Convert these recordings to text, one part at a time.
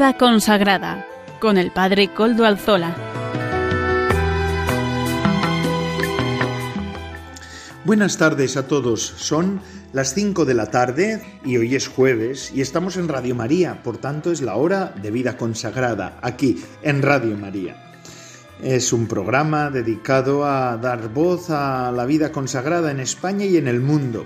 Vida consagrada con el Padre Coldo Alzola. Buenas tardes a todos. Son las 5 de la tarde y hoy es jueves y estamos en Radio María, por tanto es la hora de vida consagrada aquí en Radio María. Es un programa dedicado a dar voz a la vida consagrada en España y en el mundo,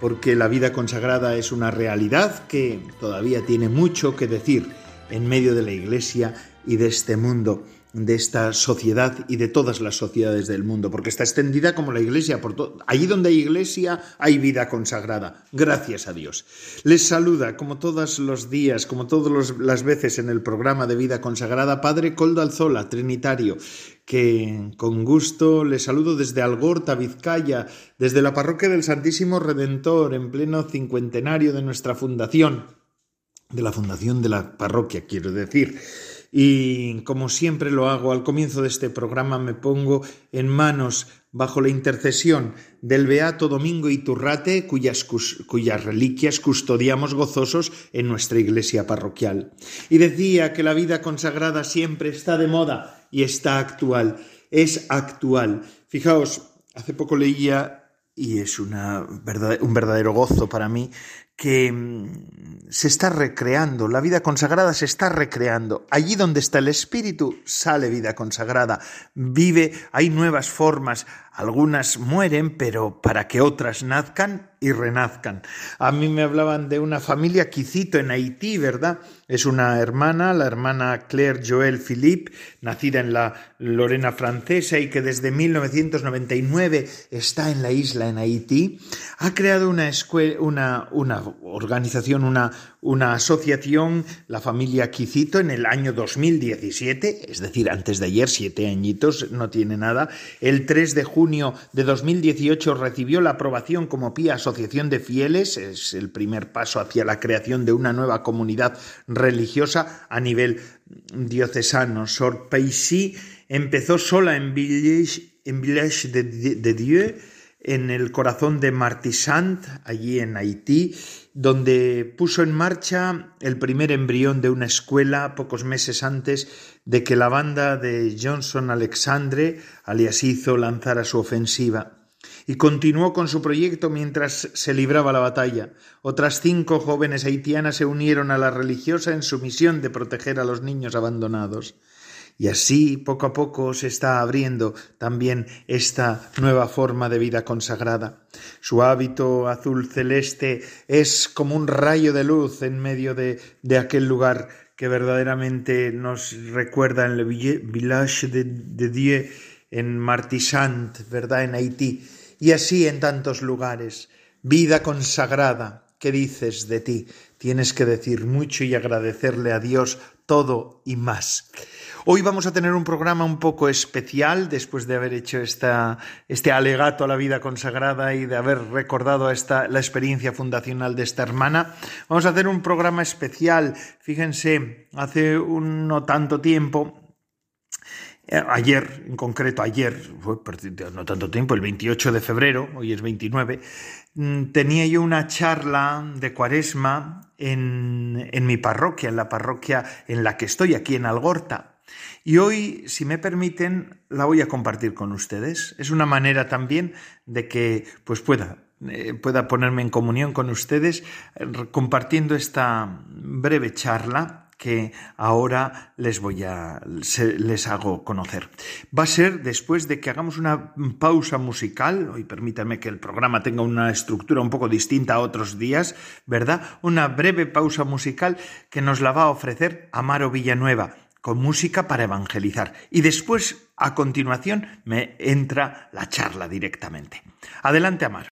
porque la vida consagrada es una realidad que todavía tiene mucho que decir en medio de la Iglesia y de este mundo, de esta sociedad y de todas las sociedades del mundo, porque está extendida como la Iglesia. Por todo. Allí donde hay Iglesia hay vida consagrada. Gracias a Dios. Les saluda, como todos los días, como todas las veces en el programa de vida consagrada, Padre Coldo Alzola, Trinitario, que con gusto les saludo desde Algorta, Vizcaya, desde la parroquia del Santísimo Redentor, en pleno cincuentenario de nuestra fundación de la fundación de la parroquia, quiero decir. Y como siempre lo hago al comienzo de este programa, me pongo en manos, bajo la intercesión del Beato Domingo Iturrate, cuyas, cuyas reliquias custodiamos gozosos en nuestra iglesia parroquial. Y decía que la vida consagrada siempre está de moda y está actual, es actual. Fijaos, hace poco leía y es una, un verdadero gozo para mí que mm, se está recreando, la vida consagrada se está recreando. Allí donde está el espíritu sale vida consagrada, vive, hay nuevas formas, algunas mueren, pero para que otras nazcan y renazcan. A mí me hablaban de una familia Quicito en Haití, ¿verdad? Es una hermana, la hermana Claire Joël Philippe, nacida en la Lorena francesa y que desde 1999 está en la isla en Haití. Ha creado una, una, una organización, una, una asociación, la familia Quicito, en el año 2017, es decir, antes de ayer, siete añitos, no tiene nada. El 3 de junio de 2018 recibió la aprobación como pía asociación de fieles, es el primer paso hacia la creación de una nueva comunidad religiosa a nivel diocesano. Sor Paisy empezó sola en Village, en Village de Dieu, en el corazón de Martissant, allí en Haití, donde puso en marcha el primer embrión de una escuela pocos meses antes de que la banda de Johnson Alexandre, alias hizo, lanzara su ofensiva. Y continuó con su proyecto mientras se libraba la batalla. Otras cinco jóvenes haitianas se unieron a la religiosa en su misión de proteger a los niños abandonados. Y así, poco a poco, se está abriendo también esta nueva forma de vida consagrada. Su hábito azul celeste es como un rayo de luz en medio de, de aquel lugar que verdaderamente nos recuerda en el village de, de Dieu, en Martissant, ¿verdad? En Haití. Y así en tantos lugares. Vida consagrada. ¿Qué dices de ti? Tienes que decir mucho y agradecerle a Dios todo y más. Hoy vamos a tener un programa un poco especial después de haber hecho esta, este alegato a la vida consagrada y de haber recordado esta, la experiencia fundacional de esta hermana. Vamos a hacer un programa especial. Fíjense, hace un no tanto tiempo eh, Ayer, en concreto ayer, no tanto tiempo, el 28 de febrero, hoy es 29, mm, tenía yo una charla de cuaresma en, en mi parroquia, en la parroquia en la que estoy, aquí en Algorta. Y hoy, si me permiten, la voy a compartir con ustedes. Es una manera también de que pues pueda, eh, pueda ponerme en comunión con ustedes compartiendo esta breve charla que ahora les voy a les hago conocer. Va a ser después de que hagamos una pausa musical, hoy permítanme que el programa tenga una estructura un poco distinta a otros días, ¿verdad? Una breve pausa musical que nos la va a ofrecer Amaro Villanueva con música para evangelizar. Y después, a continuación, me entra la charla directamente. Adelante, Amar.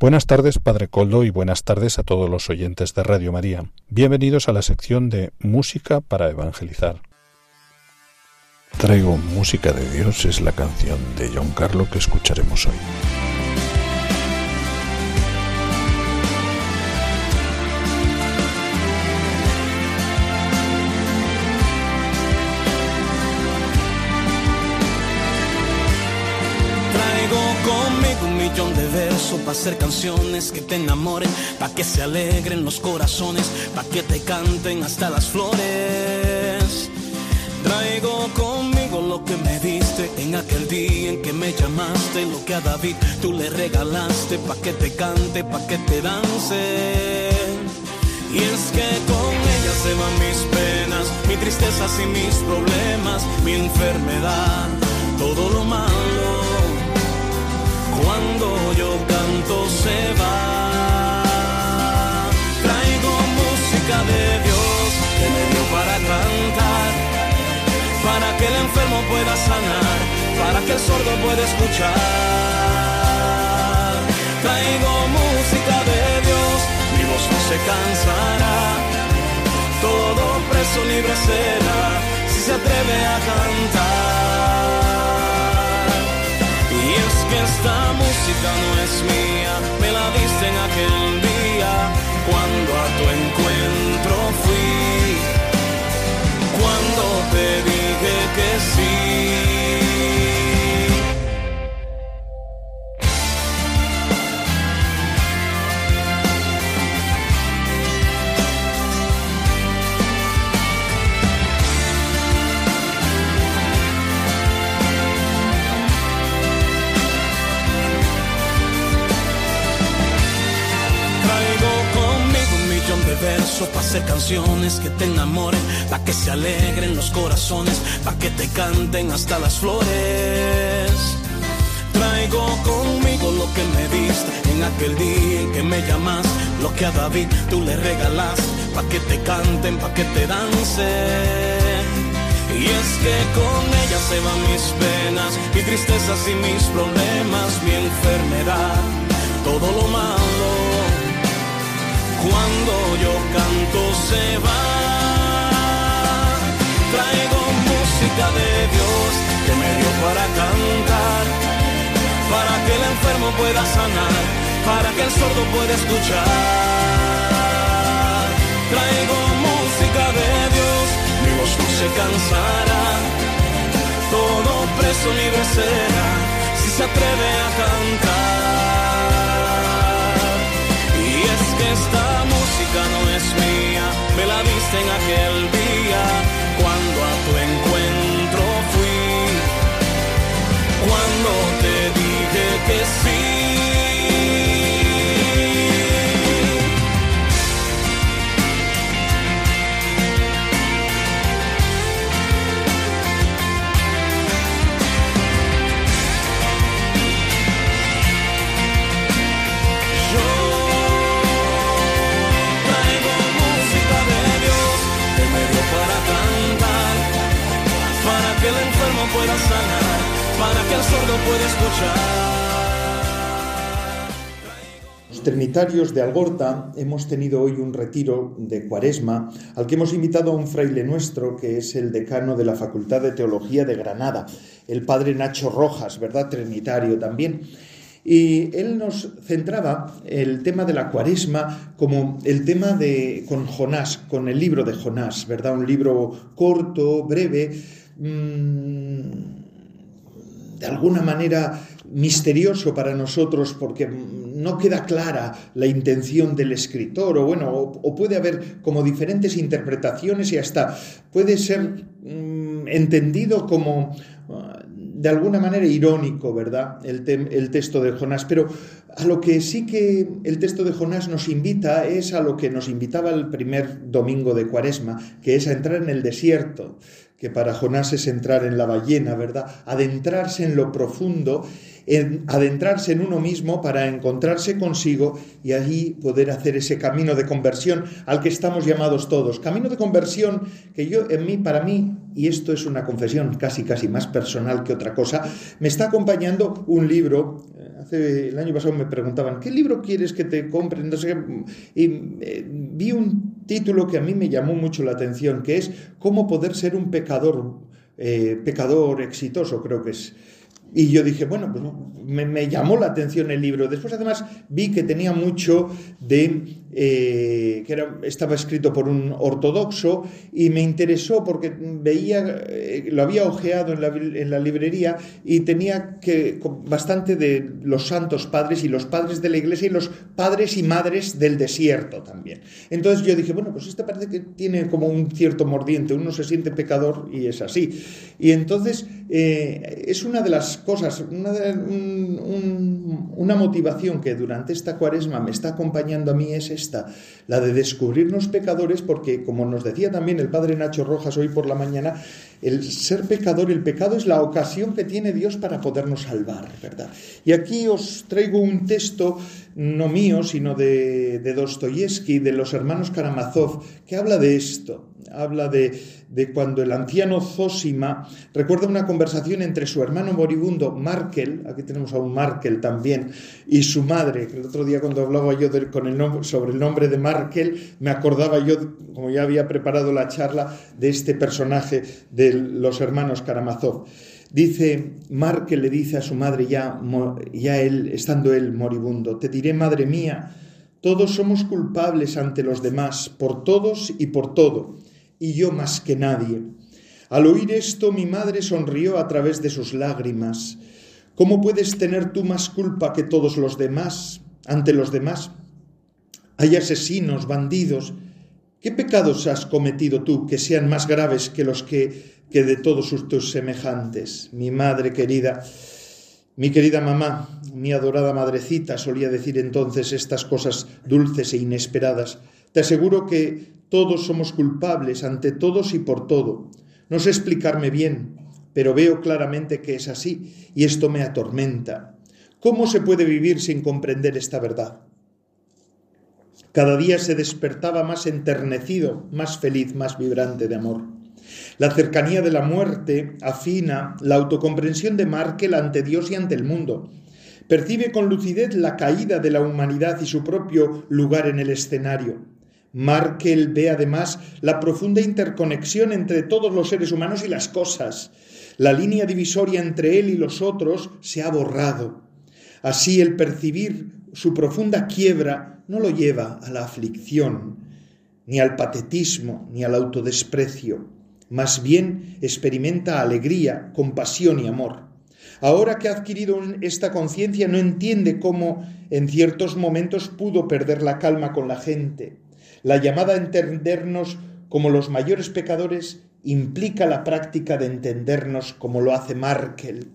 Buenas tardes, Padre Coldo, y buenas tardes a todos los oyentes de Radio María. Bienvenidos a la sección de Música para Evangelizar. Traigo música de Dios es la canción de John Carlo que escucharemos hoy. Traigo conmigo un millón de versos para hacer canciones que te enamoren, para que se alegren los corazones, para que te canten hasta las flores. Traigo conmigo que me diste en aquel día en que me llamaste, lo que a David tú le regalaste, pa' que te cante, pa' que te dance. Y es que con ella se van mis penas, mis tristezas y mis problemas, mi enfermedad, todo lo malo. Cuando yo canto se va. Traigo música de Dios que me dio para cantar, para que el enfermo pueda sanar, para que el sordo pueda escuchar. Traigo música de Dios, mi voz no se cansará. Todo preso libre será si se atreve a cantar. Y es que esta música no es mía, me la diste en aquel día cuando a tu encuentro fui, cuando te dije que sí. De versos para hacer canciones que te enamoren, para que se alegren los corazones, para que te canten hasta las flores. Traigo conmigo lo que me diste en aquel día en que me llamas, lo que a David tú le regalas, para que te canten, para que te dancen. Y es que con ella se van mis penas, mis tristezas y mis problemas, mi enfermedad, todo lo malo. Cuando yo canto se va. Traigo música de Dios que me dio para cantar, para que el enfermo pueda sanar, para que el sordo pueda escuchar. Traigo música de Dios, mi voz no se cansará. Todo preso libre será si se atreve a cantar. No es mía, me la diste en aquel día cuando a tu encuentro fui, cuando te dije que sí. Que el enfermo pueda sanar, para que el sordo pueda escuchar. Los trinitarios de Algorta hemos tenido hoy un retiro de cuaresma al que hemos invitado a un fraile nuestro que es el decano de la Facultad de Teología de Granada, el padre Nacho Rojas, ¿verdad? Trinitario también. Y él nos centraba el tema de la cuaresma como el tema de con Jonás, con el libro de Jonás, ¿verdad? Un libro corto, breve, de alguna manera misterioso para nosotros porque no queda clara la intención del escritor o bueno, o, puede haber como diferentes interpretaciones y hasta puede ser mmm, entendido como uh, de alguna manera irónico, ¿verdad? El, el, texto de Jonás. Pero a lo que sí que el texto de Jonás nos invita es a lo que nos invitaba el primer domingo de Cuaresma, que es a entrar en el desierto, que para Jonás es entrar en la ballena, ¿verdad? Adentrarse en lo profundo, en adentrarse en uno mismo para encontrarse consigo y allí poder hacer ese camino de conversión al que estamos llamados todos. Camino de conversión que yo, en mí, para mí, y esto es una confesión casi, casi más personal que otra cosa, me está acompañando un libro. El año pasado me preguntaban, ¿qué libro quieres que te compre? No sé qué. Y eh, vi un título que a mí me llamó mucho la atención, que es Cómo poder ser un pecador, eh, pecador exitoso, creo que es Y yo dije, bueno, pues me, llamó la atención el libro. Después, además, vi que tenía mucho de. Eh, que era, estaba escrito por un ortodoxo y me interesó porque veía, eh, lo había ojeado en la, en la, librería y tenía que bastante de los santos padres y los padres de la iglesia y los padres y madres del desierto también. Entonces yo dije, bueno, pues este parece que tiene como un cierto mordiente, uno se siente pecador y es así. Y entonces eh, es una de las cosas, una, una motivación que durante esta cuaresma me está acompañando a mí es la de descubrirnos pecadores, porque como nos decía también el padre Nacho Rojas hoy por la mañana, el ser pecador, el pecado es la ocasión que tiene Dios para podernos salvar, ¿verdad? Y aquí os traigo un texto no mío, sino de, de Dostoyevsky, de los hermanos Karamazov, que habla de esto, habla de, de cuando el anciano Zosima recuerda una conversación entre su hermano moribundo Markel, aquí tenemos a un Markel también, y su madre, que el otro día cuando hablaba yo con el nombre, sobre el nombre de Markel, me acordaba yo, como ya había preparado la charla, de este personaje de los hermanos Karamazov. Dice, Markel le dice a su madre ya, ya él, estando él moribundo, te diré, madre mía, todos somos culpables ante los demás, por todos y por todo, y yo más que nadie. Al oír esto mi madre sonrió a través de sus lágrimas. ¿Cómo puedes tener tú más culpa que todos los demás, ante los demás? Hay asesinos, bandidos. ¿Qué pecados has cometido tú que sean más graves que los que que de todos tus semejantes. Mi madre querida, mi querida mamá, mi adorada madrecita, solía decir entonces estas cosas dulces e inesperadas. Te aseguro que todos somos culpables ante todos y por todo. No sé explicarme bien, pero veo claramente que es así y esto me atormenta. ¿Cómo se puede vivir sin comprender esta verdad? Cada día se despertaba más enternecido, más feliz, más vibrante de amor. La cercanía de la muerte afina la autocomprensión de Markel ante Dios y ante el mundo. Percibe con lucidez la caída de la humanidad y su propio lugar en el escenario. Markel ve además la profunda interconexión entre todos los seres humanos y las cosas. La línea divisoria entre él y los otros se ha borrado. Así el percibir su profunda quiebra no lo lleva a la aflicción, ni al patetismo, ni al autodesprecio más bien experimenta alegría, compasión y amor. Ahora que ha adquirido esta conciencia no entiende cómo en ciertos momentos pudo perder la calma con la gente. La llamada a entendernos como los mayores pecadores implica la práctica de entendernos como lo hace Markel,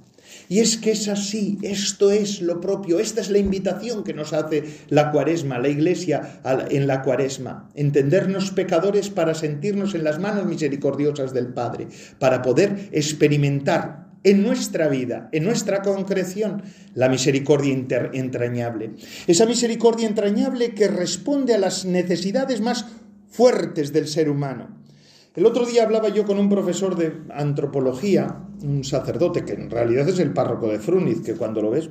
y es que es así, esto es lo propio, esta es la invitación que nos hace la cuaresma, la iglesia en la cuaresma, entendernos pecadores para sentirnos en las manos misericordiosas del Padre, para poder experimentar en nuestra vida, en nuestra concreción, la misericordia entrañable. Esa misericordia entrañable que responde a las necesidades más fuertes del ser humano el otro día hablaba yo con un profesor de antropología, un sacerdote que en realidad es el párroco de Fruniz, que cuando lo ves,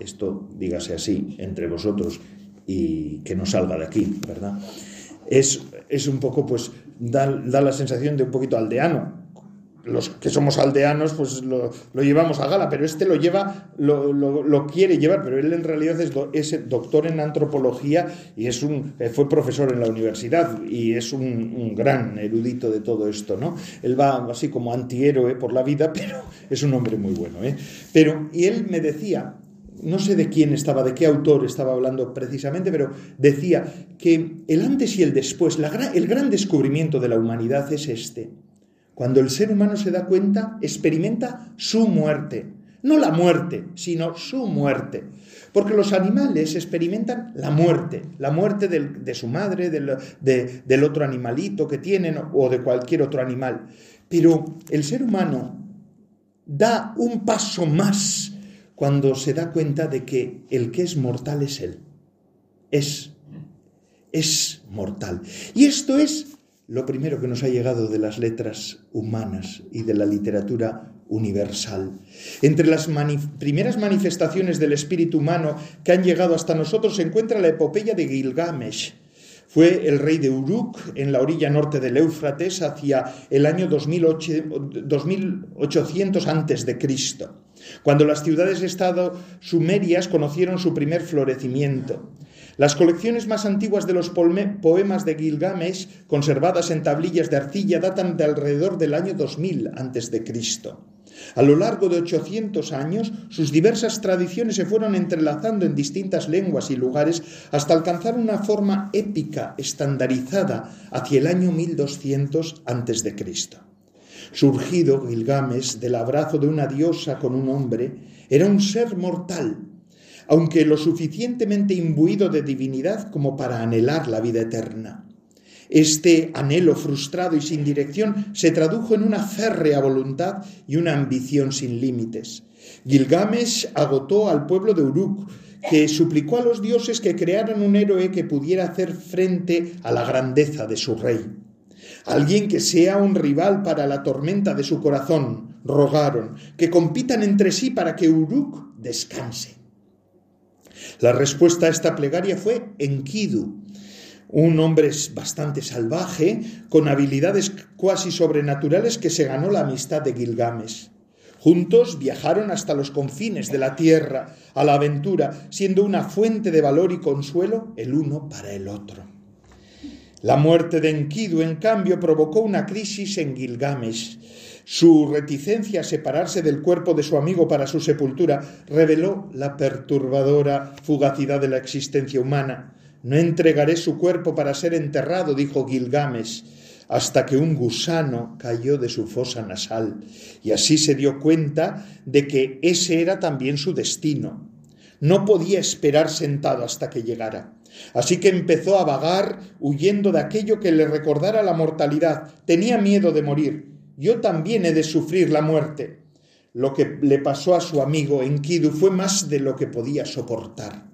esto dígase así entre vosotros y que no salga de aquí, ¿verdad? Es, es un poco, pues, da, da la sensación de un poquito aldeano, los que somos aldeanos, pues lo, llevamos a gala, pero este lo lleva, lo, quiere llevar, pero él en realidad es, doctor en antropología y es un, eh, fue profesor en la universidad y es un, gran erudito de todo esto, ¿no? Él va así como antihéroe por la vida, pero es un hombre muy bueno, ¿eh? Pero, y él me decía, no sé de quién estaba, de qué autor estaba hablando precisamente, pero decía que el antes y el después, el gran descubrimiento de la humanidad es este cuando el ser humano se da cuenta, experimenta su muerte. No la muerte, sino su muerte. Porque los animales experimentan la muerte, la muerte de su madre, del, otro animalito que tienen o de cualquier otro animal. Pero el ser humano da un paso más cuando se da cuenta de que el que es mortal es él. Es, es mortal. Y esto es lo primero que nos ha llegado de las letras humanas y de la literatura universal. Entre las primeras manifestaciones del espíritu humano que han llegado hasta nosotros se encuentra la epopeya de Gilgamesh. Fue el rey de Uruk en la orilla norte del Éufrates hacia el año 2800 antes de Cristo. cuando las ciudades-estado sumerias conocieron su primer florecimiento. Las colecciones más antiguas de los poemas de Gilgamesh, conservadas en tablillas de arcilla, datan de alrededor del año 2000 a.C. A lo largo de 800 años, sus diversas tradiciones se fueron entrelazando en distintas lenguas y lugares hasta alcanzar una forma épica estandarizada hacia el año 1200 a.C. Surgido Gilgamesh del abrazo de una diosa con un hombre, era un ser mortal, aunque lo suficientemente imbuido de divinidad como para anhelar la vida eterna. Este anhelo frustrado y sin dirección se tradujo en una férrea voluntad y una ambición sin límites. Gilgamesh agotó al pueblo de Uruk, que suplicó a los dioses que crearan un héroe que pudiera hacer frente a la grandeza de su rey. Alguien que sea un rival para la tormenta de su corazón, rogaron, que compitan entre sí para que Uruk descanse. La respuesta a esta plegaria fue Enkidu, un hombre bastante salvaje, con habilidades cuasi sobrenaturales que se ganó la amistad de Gilgamesh. Juntos viajaron hasta los confines de la tierra, a la aventura, siendo una fuente de valor y consuelo el uno para el otro. La muerte de Enkidu, en cambio, provocó una crisis en Gilgamesh. Su reticencia a separarse del cuerpo de su amigo para su sepultura reveló la perturbadora fugacidad de la existencia humana. No entregaré su cuerpo para ser enterrado, dijo Gilgamesh, hasta que un gusano cayó de su fosa nasal, y así se dio cuenta de que ese era también su destino. No podía esperar sentado hasta que llegara. Así que empezó a vagar, huyendo de aquello que le recordara la mortalidad. Tenía miedo de morir. Yo también he de sufrir la muerte. Lo que le pasó a su amigo Enkidu fue más de lo que podía soportar.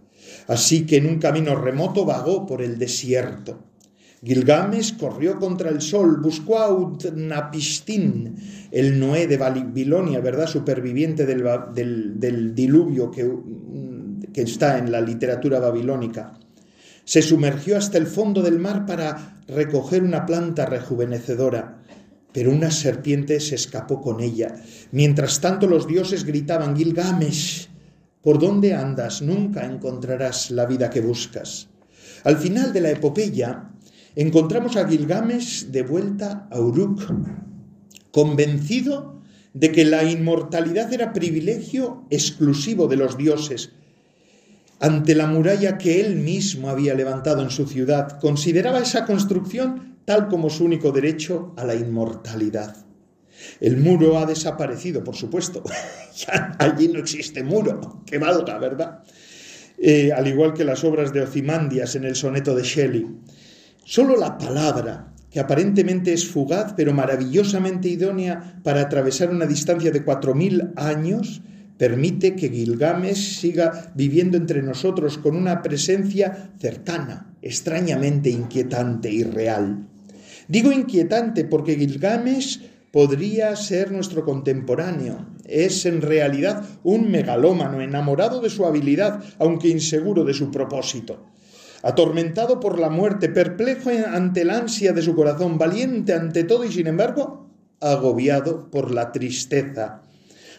Así que en un camino remoto vagó por el desierto. Gilgamesh corrió contra el sol, buscó a Utnapishtim, el Noé de Babilonia, ¿verdad? Superviviente del, diluvio que, que está en la literatura babilónica. Se sumergió hasta el fondo del mar para recoger una planta rejuvenecedora, pero una serpiente se escapó con ella. Mientras tanto los dioses gritaban, Gilgamesh, por dónde andas nunca encontrarás la vida que buscas. Al final de la epopeya encontramos a Gilgamesh de vuelta a Uruk, convencido de que la inmortalidad era privilegio exclusivo de los dioses. Ante la muralla que él mismo había levantado en su ciudad, consideraba esa construcción tal como su único derecho a la inmortalidad. El muro ha desaparecido, por supuesto. allí no existe muro, que valga, ¿verdad? Eh, al igual que las obras de Ocimandias en el soneto de Shelley. Solo la palabra, que aparentemente es fugaz, pero maravillosamente idónea para atravesar una distancia de cuatro mil años, permite que Gilgamesh siga viviendo entre nosotros con una presencia cercana, extrañamente inquietante y real. Digo inquietante porque Gilgamesh podría ser nuestro contemporáneo. Es en realidad un megalómano, enamorado de su habilidad, aunque inseguro de su propósito. Atormentado por la muerte, perplejo ante el ansia de su corazón, valiente ante todo y sin embargo agobiado por la tristeza.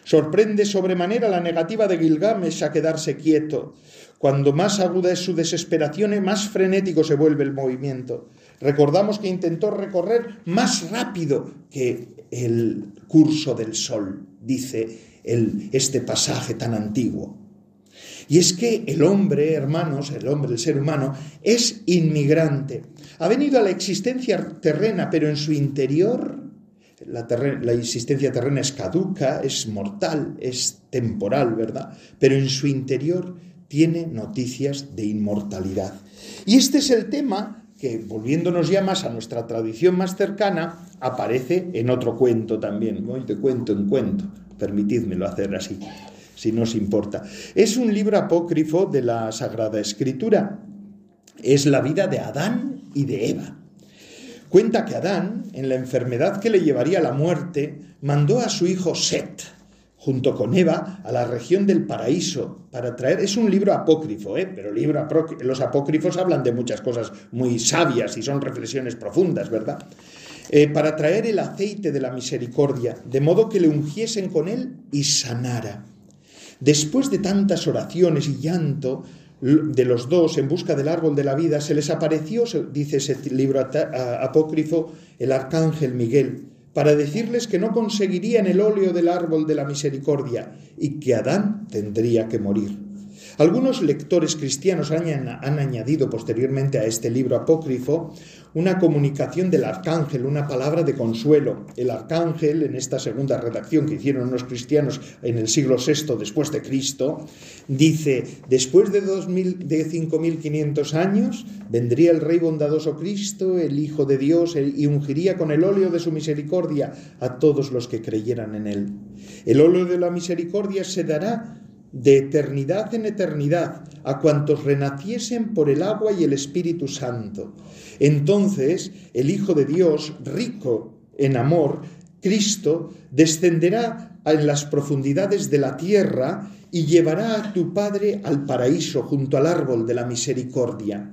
Sorprende sobremanera la negativa de Gilgamesh a quedarse quieto. Cuando más aguda es su desesperación, más frenético se vuelve el movimiento. Recordamos que intentó recorrer más rápido que el curso del sol, dice este pasaje tan antiguo. Y es que el hombre, hermanos, el hombre, el ser humano, es inmigrante. Ha venido a la existencia terrena, pero en su interior la, la, existencia terrena es caduca, es mortal, es temporal, ¿verdad? Pero en su interior tiene noticias de inmortalidad. Y este es el tema que volviéndonos ya más a nuestra tradición más cercana, aparece en otro cuento también, de cuento en cuento, permitidmelo hacer así, si no os importa. Es un libro apócrifo de la Sagrada Escritura, es la vida de Adán y de Eva. Cuenta que Adán, en la enfermedad que le llevaría a la muerte, mandó a su hijo Set, junto con Eva a la región del paraíso para traer, es un libro apócrifo, ¿eh? pero los apócrifos hablan de muchas cosas muy sabias y son reflexiones profundas, ¿verdad? Eh, para traer el aceite de la misericordia, de modo que le ungiesen con él y sanara. Después de tantas oraciones y llanto de los dos en busca del árbol de la vida, se les apareció, dice ese libro apócrifo, el arcángel Miguel, para decirles que no conseguirían el óleo del árbol de la misericordia y que Adán tendría que morir. Algunos lectores cristianos han, añadido posteriormente a este libro apócrifo una comunicación del arcángel, una palabra de consuelo. El arcángel, en esta segunda redacción que hicieron unos cristianos en el siglo VI después de Cristo, dice, después de, de 5.500 años, vendría el Rey bondadoso Cristo, el Hijo de Dios, y ungiría con el óleo de su misericordia a todos los que creyeran en él. El óleo de la misericordia se dará de eternidad en eternidad a cuantos renaciesen por el agua y el Espíritu Santo. Entonces el Hijo de Dios, rico en amor, Cristo, descenderá en las profundidades de la tierra y llevará a tu Padre al paraíso junto al árbol de la misericordia.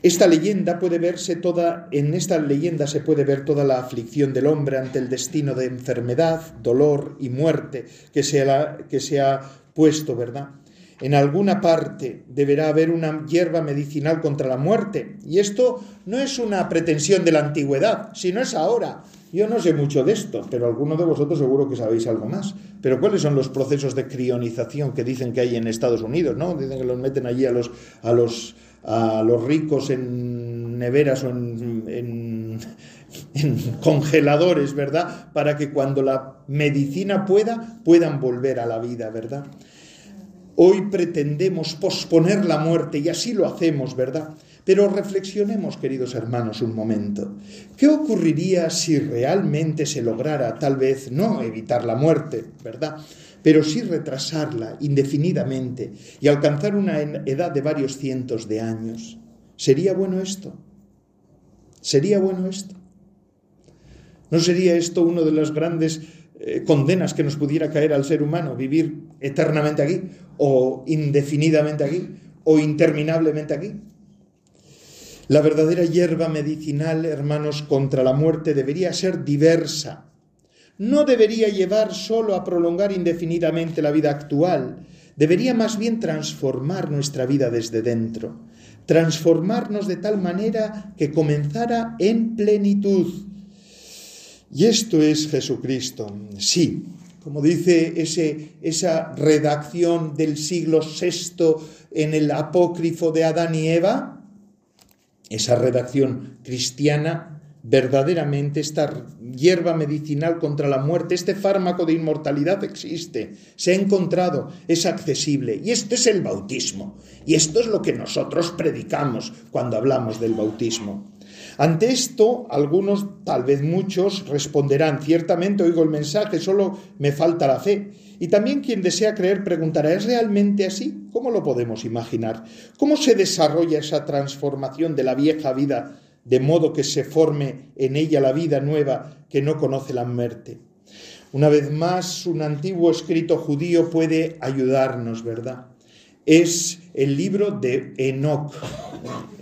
Esta leyenda puede verse toda, en esta leyenda se puede ver toda la aflicción del hombre ante el destino de enfermedad, dolor y muerte que se, que ha puesto, ¿verdad? En alguna parte deberá haber una hierba medicinal contra la muerte. Y esto no es una pretensión de la antigüedad, sino es ahora. Yo no sé mucho de esto, pero alguno de vosotros seguro que sabéis algo más. Pero ¿cuáles son los procesos de crionización que dicen que hay en Estados Unidos? ¿no? Dicen que los meten allí a los, a los, a los ricos en neveras o en, en congeladores, ¿verdad? Para que cuando la medicina pueda, puedan volver a la vida, ¿verdad? Hoy pretendemos posponer la muerte y así lo hacemos, ¿verdad? Pero reflexionemos, queridos hermanos, un momento. ¿Qué ocurriría si realmente se lograra, tal vez, no evitar la muerte, ¿verdad? Pero sí retrasarla indefinidamente y alcanzar una edad de varios cientos de años. ¿Sería bueno esto? ¿Sería bueno esto? ¿No sería esto una de las grandes eh, condenas que nos pudiera caer al ser humano, vivir eternamente aquí, o indefinidamente aquí, o interminablemente aquí? La verdadera hierba medicinal, hermanos, contra la muerte debería ser diversa. No debería llevar solo a prolongar indefinidamente la vida actual, debería más bien transformar nuestra vida desde dentro, transformarnos de tal manera que comenzara en plenitud y esto es Jesucristo. Sí, como dice ese, esa redacción del siglo VI en el apócrifo de Adán y Eva, esa redacción cristiana, verdaderamente esta hierba medicinal contra la muerte, este fármaco de inmortalidad existe, se ha encontrado, es accesible. Y esto es el bautismo. Y esto es lo que nosotros predicamos cuando hablamos del bautismo. Ante esto, algunos, tal vez muchos, responderán, ciertamente oigo el mensaje, solo me falta la fe. Y también quien desea creer preguntará, ¿es realmente así? ¿Cómo lo podemos imaginar? ¿Cómo se desarrolla esa transformación de la vieja vida de modo que se forme en ella la vida nueva que no conoce la muerte? Una vez más, un antiguo escrito judío puede ayudarnos, ¿verdad? Es el libro de Enoch.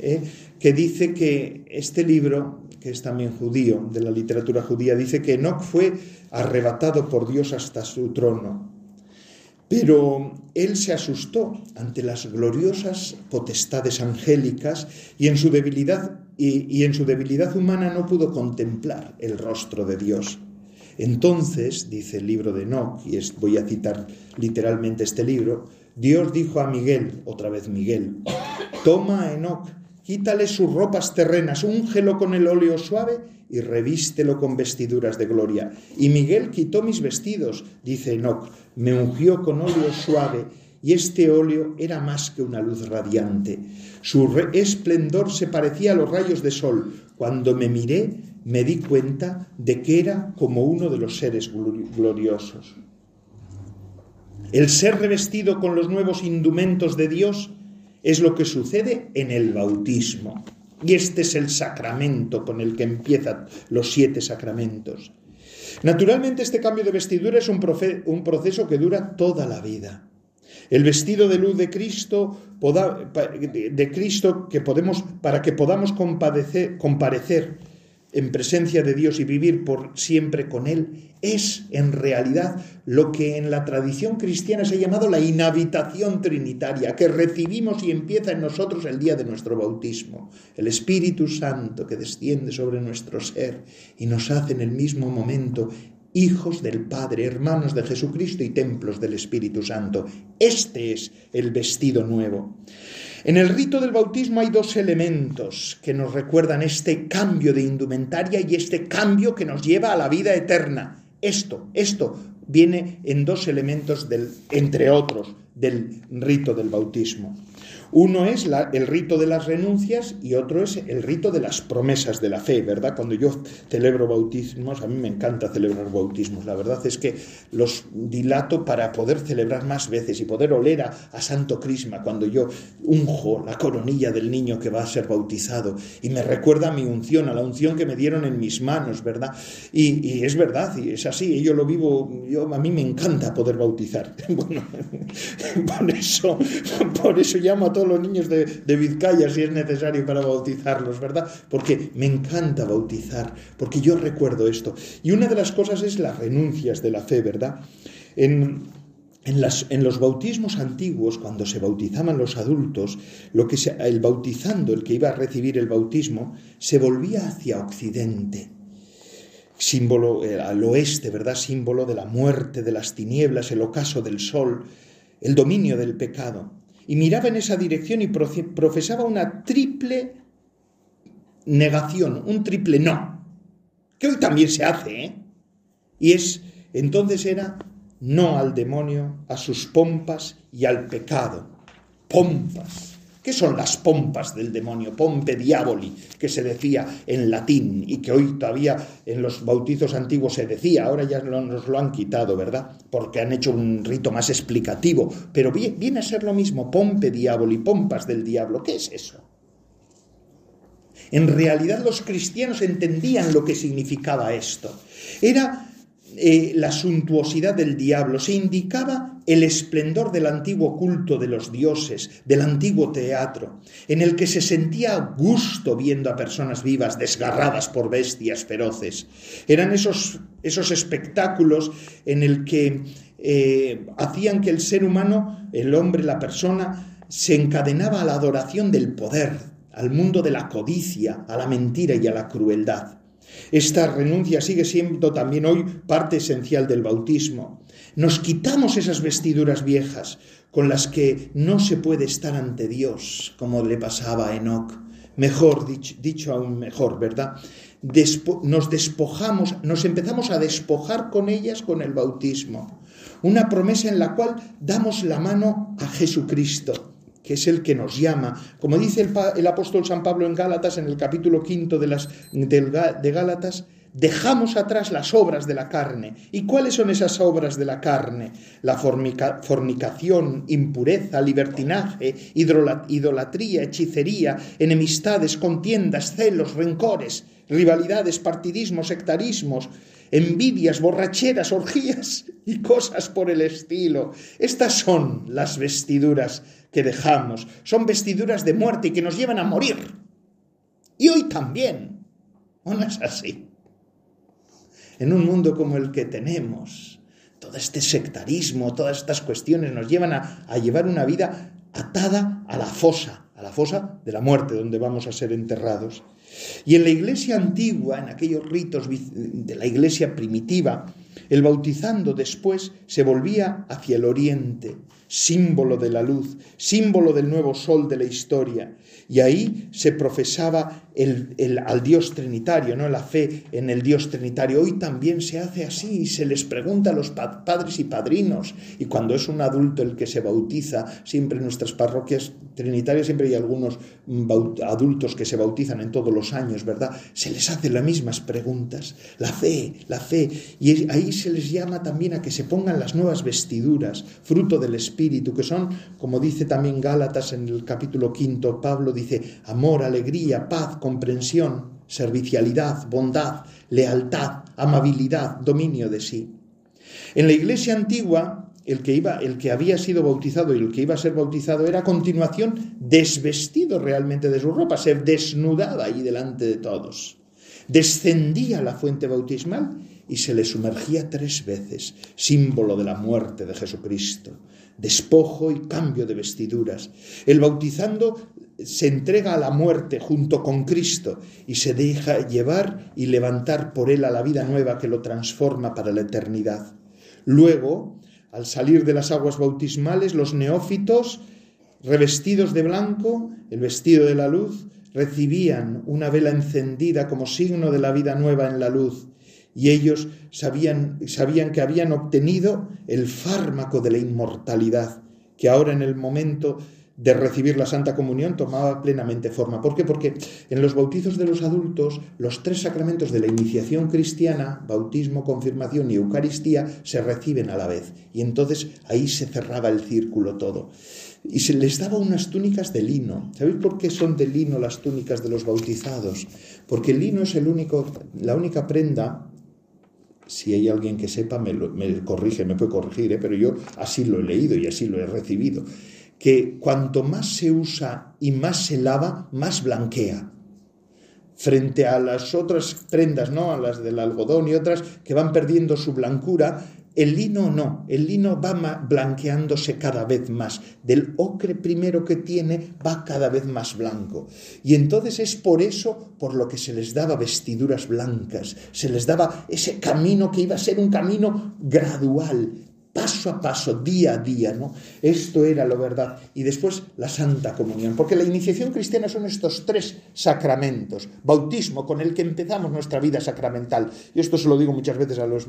¿eh? que dice que este libro, que es también judío, de la literatura judía, dice que Enoch fue arrebatado por Dios hasta su trono. Pero él se asustó ante las gloriosas potestades angélicas y en su debilidad y, en su debilidad humana no pudo contemplar el rostro de Dios. Entonces, dice el libro de Enoch, y voy a citar literalmente este libro, Dios dijo a Miguel, otra vez Miguel, toma a Enoch quítale sus ropas terrenas, úngelo con el óleo suave y revístelo con vestiduras de gloria. Y Miguel quitó mis vestidos, dice Enoch, me ungió con óleo suave, y este óleo era más que una luz radiante. Su esplendor se parecía a los rayos de sol. Cuando me miré, me di cuenta de que era como uno de los seres gloriosos. El ser revestido con los nuevos indumentos de Dios es lo que sucede en el bautismo. Y este es el sacramento con el que empiezan los siete sacramentos. Naturalmente este cambio de vestidura es un, proceso que dura toda la vida. El vestido de luz de Cristo, que podemos, para que podamos comparecer en presencia de Dios y vivir por siempre con Él, es en realidad lo que en la tradición cristiana se ha llamado la inhabitación trinitaria, que recibimos y empieza en nosotros el día de nuestro bautismo. El Espíritu Santo que desciende sobre nuestro ser y nos hace en el mismo momento hijos del Padre, hermanos de Jesucristo y templos del Espíritu Santo. Este es el vestido nuevo. En el rito del bautismo hay dos elementos que nos recuerdan este cambio de indumentaria y este cambio que nos lleva a la vida eterna. Esto, esto viene en dos elementos del, entre otros, del rito del bautismo. Uno es el rito de las renuncias y otro es el rito de las promesas de la fe, ¿verdad? Cuando yo celebro bautismos, a mí me encanta celebrar bautismos, la verdad es que los dilato para poder celebrar más veces y poder oler a, Santo Crisma cuando yo unjo la coronilla del niño que va a ser bautizado y me recuerda a mi unción, a la unción que me dieron en mis manos, ¿verdad? Y, es verdad, y es así, yo lo vivo, yo, a mí me encanta poder bautizar. Bueno, por eso, por eso llamo a todos los niños de, Vizcaya si es necesario para bautizarlos, ¿verdad? Porque me encanta bautizar, porque yo recuerdo esto. Y una de las cosas es las renuncias de la fe, ¿verdad? En, en, las, en, los bautismos antiguos, cuando se bautizaban los adultos, lo que el bautizando, el que iba a recibir el bautismo, se volvía hacia occidente, símbolo eh, al oeste, ¿verdad? Símbolo de la muerte, de las tinieblas, el ocaso del sol, el dominio del pecado y miraba en esa dirección y profesaba una triple negación, un triple no, que hoy también se hace, ¿eh? Y es, entonces era no al demonio, a sus pompas y al pecado. Pompas. ¿Qué son las pompas del demonio? Pompe diaboli, que se decía en latín y que hoy todavía en los bautizos antiguos se decía, ahora ya nos lo han quitado, ¿verdad? Porque han hecho un rito más explicativo, pero viene a ser lo mismo, pompe diaboli, pompas del diablo, ¿qué es eso? En realidad los cristianos entendían lo que significaba esto. Era eh, la suntuosidad del diablo, se indicaba el esplendor del antiguo culto de los dioses, del antiguo teatro, en el que se sentía gusto viendo a personas vivas desgarradas por bestias feroces. Eran esos, esos espectáculos en el que eh, hacían que el ser humano, el hombre, la persona, se encadenaba a la adoración del poder, al mundo de la codicia, a la mentira y a la crueldad. Esta renuncia sigue siendo también hoy parte esencial del bautismo. Nos quitamos esas vestiduras viejas con las que no se puede estar ante Dios, como le pasaba a Enoch. Mejor dicho, aún mejor, ¿verdad? nos despojamos, nos empezamos a despojar con ellas con el bautismo. Una promesa en la cual damos la mano a Jesucristo que es el que nos llama. Como dice el, apóstol San Pablo en Gálatas, en el capítulo quinto de, las, de Gálatas, dejamos atrás las obras de la carne. ¿Y cuáles son esas obras de la carne? La fornicación, impureza, libertinaje, idolatría, hechicería, enemistades, contiendas, celos, rencores, rivalidades, partidismos, sectarismos, envidias, borracheras, orgías y cosas por el estilo. Estas son las vestiduras que dejamos, son vestiduras de muerte y que nos llevan a morir. Y hoy también. ¿O no es así? En un mundo como el que tenemos, todo este sectarismo, todas estas cuestiones nos llevan a, a llevar una vida atada a la fosa, a la fosa de la muerte, donde vamos a ser enterrados. Y en la iglesia antigua, en aquellos ritos de la iglesia primitiva, el bautizando después se volvía hacia el oriente, símbolo de la luz, símbolo del nuevo sol de la historia. Y ahí se profesaba el, al Dios trinitario, ¿no? la fe en el Dios trinitario. Hoy también se hace así y se les pregunta a los padres y padrinos. Y cuando es un adulto el que se bautiza, siempre en nuestras parroquias trinitarias siempre hay algunos adultos que se bautizan en todos los años, ¿verdad? Se les hace las mismas preguntas. La fe, la fe. Y ahí se les llama también a que se pongan las nuevas vestiduras, fruto del Espíritu, que son, como dice también Gálatas en el capítulo quinto, Pablo dice, amor, alegría, paz, comprensión, servicialidad, bondad, lealtad, amabilidad, dominio de sí. En la iglesia antigua, el que, iba, el que había sido bautizado y el que iba a ser bautizado era a continuación desvestido realmente de su ropa, se desnudaba ahí delante de todos. Descendía a la fuente bautismal y se le sumergía tres veces, símbolo de la muerte de Jesucristo, despojo y cambio de vestiduras. El bautizando se entrega a la muerte junto con Cristo y se deja llevar y levantar por él a la vida nueva que lo transforma para la eternidad. Luego, al salir de las aguas bautismales, los neófitos, revestidos de blanco, el vestido de la luz, recibían una vela encendida como signo de la vida nueva en la luz y ellos sabían, sabían que habían obtenido el fármaco de la inmortalidad, que ahora en el momento de recibir la Santa Comunión tomaba plenamente forma. ¿Por qué? Porque en los bautizos de los adultos, los tres sacramentos de la iniciación cristiana, bautismo, confirmación y Eucaristía, se reciben a la vez. Y entonces ahí se cerraba el círculo todo. Y se les daba unas túnicas de lino. ¿Sabéis por qué son de lino las túnicas de los bautizados? Porque el lino es el único, la única prenda si hay alguien que sepa, me, corrige, me puede corregir, ¿eh? pero yo así lo he leído y así lo he recibido, que cuanto más se usa y más se lava, más blanquea. Frente a las otras prendas, ¿no? A las del algodón y otras que van perdiendo su blancura, el lino no, el lino va blanqueándose cada vez más. Del ocre primero que tiene va cada vez más blanco. Y entonces es por eso por lo que se les daba vestiduras blancas, se les daba ese camino que iba a ser un camino gradual, paso a paso, día a día, ¿no? Esto era lo verdad. Y después la Santa Comunión, porque la iniciación cristiana son estos tres sacramentos. Bautismo, con el que empezamos nuestra vida sacramental. Y esto se lo digo muchas veces a los,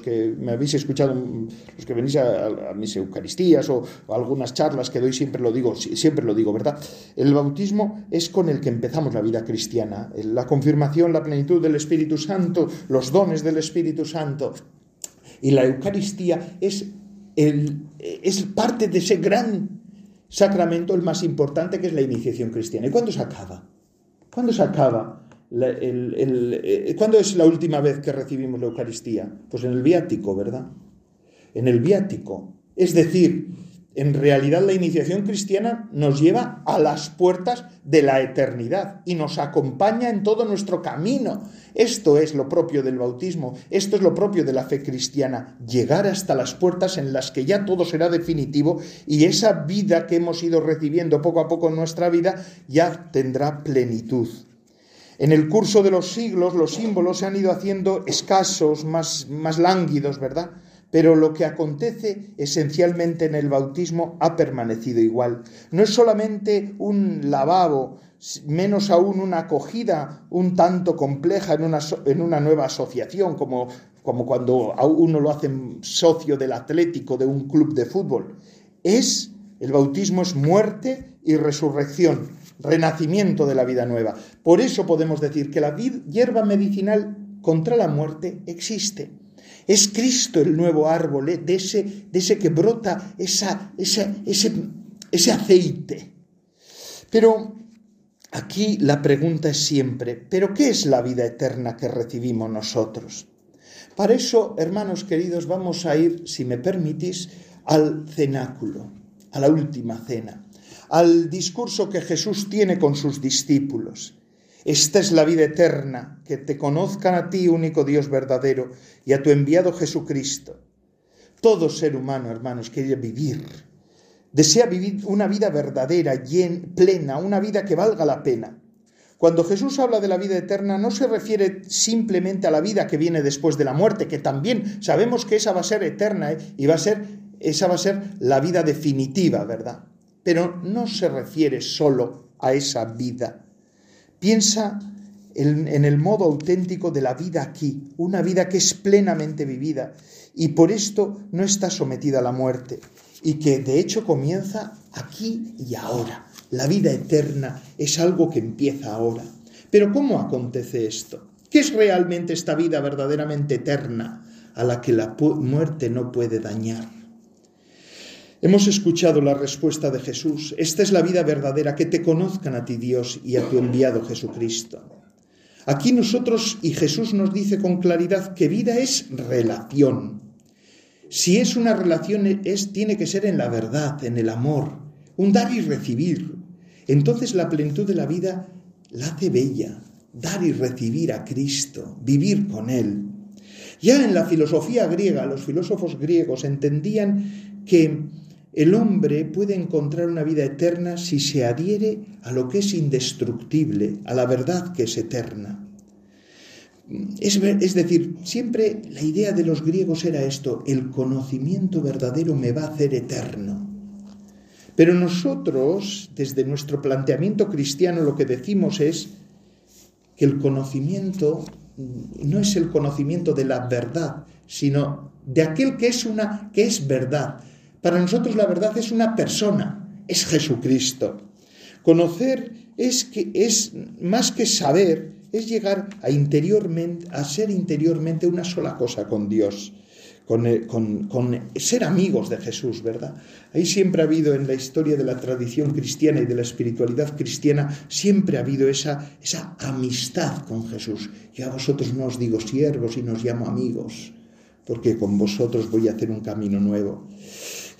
que me habéis escuchado, los que venís a, mis Eucaristías o, o, algunas charlas que doy, siempre lo digo, siempre lo digo, ¿verdad? El bautismo es con el que empezamos la vida cristiana. La confirmación, la plenitud del Espíritu Santo, los dones del Espíritu Santo y la Eucaristía es, es parte de ese gran sacramento, el más importante, que es la iniciación cristiana. ¿Y cuándo se acaba? ¿Cuándo se acaba? Eh, ¿Cuándo es la última vez que recibimos la Eucaristía? Pues en el viático, ¿verdad? En el viático. Es decir, en realidad la iniciación cristiana nos lleva a las puertas de la eternidad y nos acompaña en todo nuestro camino. Esto es lo propio del bautismo, esto es lo propio de la fe cristiana, llegar hasta las puertas en las que ya todo será definitivo y esa vida que hemos ido recibiendo poco a poco en nuestra vida ya tendrá plenitud. En el curso de los siglos los símbolos se han ido haciendo escasos, más, más lánguidos, ¿verdad? Pero lo que acontece esencialmente en el bautismo ha permanecido igual. No es solamente un lavabo, menos aún una acogida un tanto compleja en una, en una nueva asociación, como, como cuando uno lo hace socio del Atlético, de un club de fútbol. Es, el bautismo es muerte y resurrección, renacimiento de la vida nueva. Por eso podemos decir que la hierba medicinal contra la muerte existe es Cristo el nuevo árbol, ¿eh? de, ese, de ese que brota esa, ese, ese aceite. Pero aquí la pregunta es siempre, ¿pero qué es la vida eterna que recibimos nosotros? Para eso, hermanos queridos, vamos a ir, si me permitís, al cenáculo, a la última cena, al discurso que Jesús tiene con sus discípulos. Esta es la vida eterna, que te conozcan a ti, único Dios verdadero, y a tu enviado Jesucristo. Todo ser humano, hermanos, quiere vivir. Desea vivir una vida verdadera, plena, una vida que valga la pena. Cuando Jesús habla de la vida eterna, no se refiere simplemente a la vida que viene después de la muerte, que también sabemos que esa va a ser eterna ¿eh? y va a ser, esa va a ser la vida definitiva, ¿verdad? Pero no se refiere solo a esa vida Piensa en, el modo auténtico de la vida aquí, una vida que es plenamente vivida y por esto no está sometida a la muerte y que de hecho comienza aquí y ahora. La vida eterna es algo que empieza ahora. Pero ¿cómo acontece esto? ¿Qué es realmente esta vida verdaderamente eterna a la que la muerte no puede dañar? Hemos escuchado la respuesta de Jesús. Esta es la vida verdadera, que te conozcan a ti Dios y a tu enviado Jesucristo. Aquí nosotros y Jesús nos dice con claridad que vida es relación. Si es una relación, es, tiene que ser en la verdad, en el amor, un dar y recibir. Entonces la plenitud de la vida la hace bella, dar y recibir a Cristo, vivir con Él. Ya en la filosofía griega, los filósofos griegos entendían que el hombre puede encontrar una vida eterna si se adhiere a lo que es indestructible, a la verdad que es eterna. Es, decir, siempre la idea de los griegos era esto, el conocimiento verdadero me va a hacer eterno. Pero nosotros, desde nuestro planteamiento cristiano, lo que decimos es que el conocimiento no es el conocimiento de la verdad, sino de aquel que es una que es verdad. Para nosotros la verdad es una persona, es Jesucristo. Conocer es que es más que saber, es llegar a interiormente a ser interiormente una sola cosa con Dios. Eh, con, ser amigos de Jesús, ¿verdad? Ahí siempre ha habido en la historia de la tradición cristiana y de la espiritualidad cristiana, siempre ha habido esa, esa amistad con Jesús. Yo a vosotros no os digo siervos y nos llamo amigos, porque con vosotros voy a hacer un camino nuevo.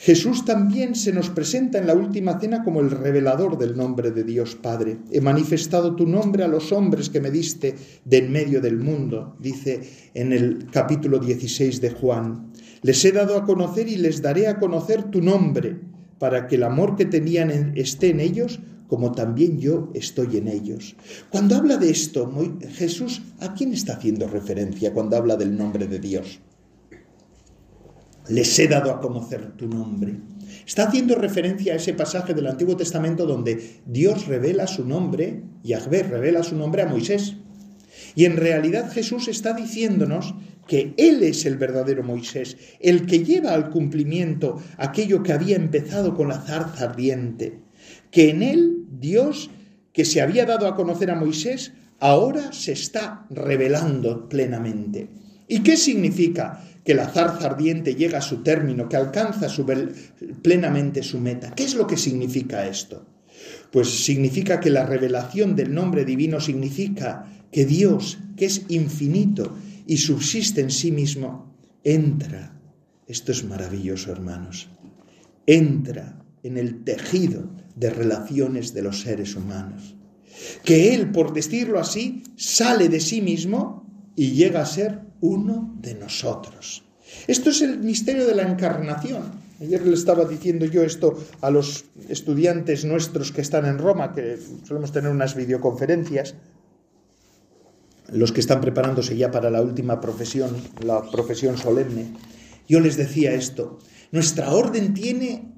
Jesús también se nos presenta en la última cena como el revelador del nombre de Dios Padre. He manifestado tu nombre a los hombres que me diste de en medio del mundo, dice en el capítulo 16 de Juan. Les he dado a conocer y les daré a conocer tu nombre, para que el amor que tenían esté en ellos, como también yo estoy en ellos. Cuando habla de esto, Jesús, ¿a quién está haciendo referencia cuando habla del nombre de Dios? Les he dado a conocer tu nombre. Está haciendo referencia a ese pasaje del Antiguo Testamento donde Dios revela su nombre, Yahvé revela su nombre a Moisés. Y en realidad Jesús está diciéndonos que Él es el verdadero Moisés, el que lleva al cumplimiento aquello que había empezado con la zarza ardiente, que en Él Dios, que se había dado a conocer a Moisés, ahora se está revelando plenamente. ¿Y qué significa? Que la zarza ardiente llega a su término, que alcanza plenamente su meta. ¿Qué es lo que significa esto? Pues significa que la revelación del nombre divino significa que Dios, que es infinito y subsiste en sí mismo, entra. Esto es maravilloso, hermanos. Entra en el tejido de relaciones de los seres humanos. Que Él, por decirlo así, sale de sí mismo y llega a ser uno de nosotros. Esto es el misterio de la encarnación. Ayer le estaba diciendo yo esto a los estudiantes nuestros que están en Roma, que solemos tener unas videoconferencias, los que están preparándose ya para la última profesión, la profesión solemne. Yo les decía esto, nuestra orden tiene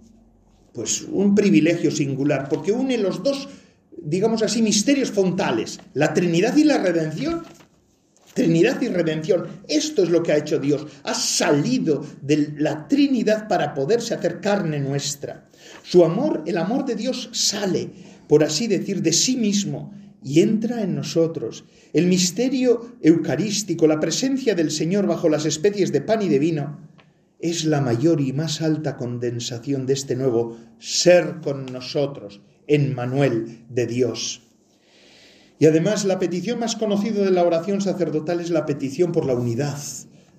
pues un privilegio singular, porque une los dos, digamos así, misterios fontales, la Trinidad y la redención. Trinidad y redención. Esto es lo que ha hecho Dios. Ha salido de la Trinidad para poderse hacer carne nuestra. Su amor, el amor de Dios sale, por así decir, de sí mismo y entra en nosotros. El misterio eucarístico, la presencia del Señor bajo las especies de pan y de vino, es la mayor y más alta condensación de este nuevo ser con nosotros, en Manuel de Dios. Y además la petición más conocida de la oración sacerdotal es la petición por la unidad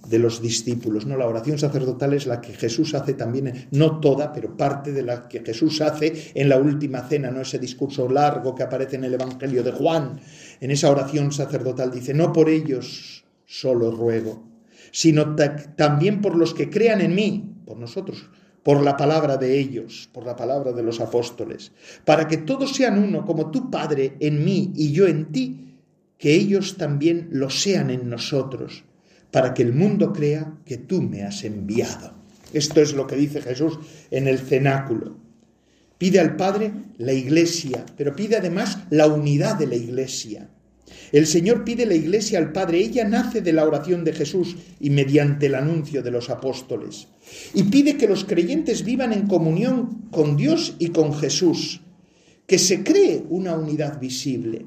de los discípulos. No, la oración sacerdotal es la que Jesús hace también, no toda, pero parte de la que Jesús hace en la última cena, no ese discurso largo que aparece en el Evangelio de Juan. En esa oración sacerdotal dice, no por ellos solo ruego, sino también por los que crean en mí, por nosotros, por la palabra de ellos, por la palabra de los apóstoles, para que todos sean uno, como tu Padre en mí y yo en ti, que ellos también lo sean en nosotros, para que el mundo crea que tú me has enviado. Esto es lo que dice Jesús en el cenáculo. Pide al Padre la iglesia, pero pide además la unidad de la iglesia. El Señor pide la iglesia al Padre, ella nace de la oración de Jesús y mediante el anuncio de los apóstoles. Y pide que los creyentes vivan en comunión con Dios y con Jesús, que se cree una unidad visible.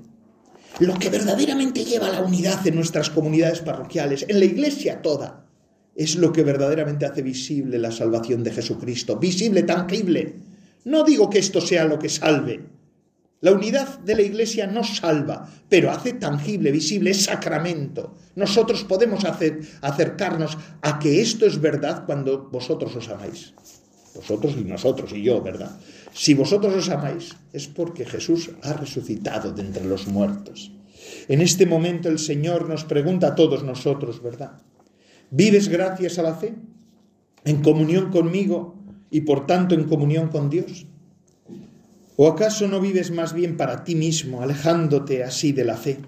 Lo que verdaderamente lleva a la unidad en nuestras comunidades parroquiales, en la iglesia toda, es lo que verdaderamente hace visible la salvación de Jesucristo, visible, tangible. No digo que esto sea lo que salve, la unidad de la Iglesia no salva, pero hace tangible, visible, es sacramento. Nosotros podemos hacer, acercarnos a que esto es verdad cuando vosotros os amáis. Vosotros y nosotros y yo, ¿verdad? Si vosotros os amáis es porque Jesús ha resucitado de entre los muertos. En este momento el Señor nos pregunta a todos nosotros, ¿verdad? ¿Vives gracias a la fe? ¿En comunión conmigo y por tanto en comunión con Dios? ¿O acaso no vives más bien para ti mismo, alejándote así de la fe?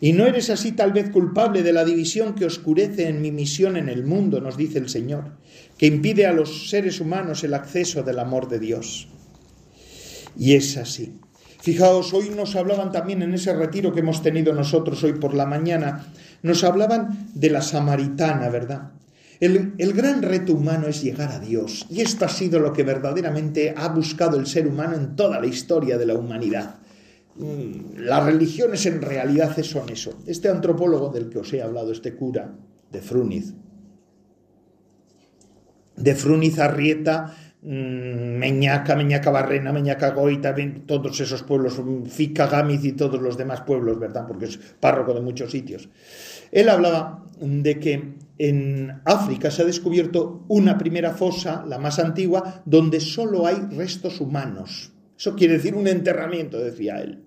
Y no eres así tal vez culpable de la división que oscurece en mi misión en el mundo, nos dice el Señor, que impide a los seres humanos el acceso del amor de Dios. Y es así. Fijaos, hoy nos hablaban también en ese retiro que hemos tenido nosotros hoy por la mañana, nos hablaban de la samaritana, ¿verdad? El, gran reto humano es llegar a Dios, y esto ha sido lo que verdaderamente ha buscado el ser humano en toda la historia de la humanidad. Mm, las religiones en realidad son eso. Este antropólogo del que os he hablado, este cura de Fruniz, de Fruniz Arrieta, mm, Meñaca, Meñaca Barrena, Meñaca Goita, todos esos pueblos, Fica, Gámiz y todos los demás pueblos, ¿verdad? Porque es párroco de muchos sitios. Él hablaba de que en África se ha descubierto una primera fosa, la más antigua, donde solo hay restos humanos. Eso quiere decir un enterramiento, decía él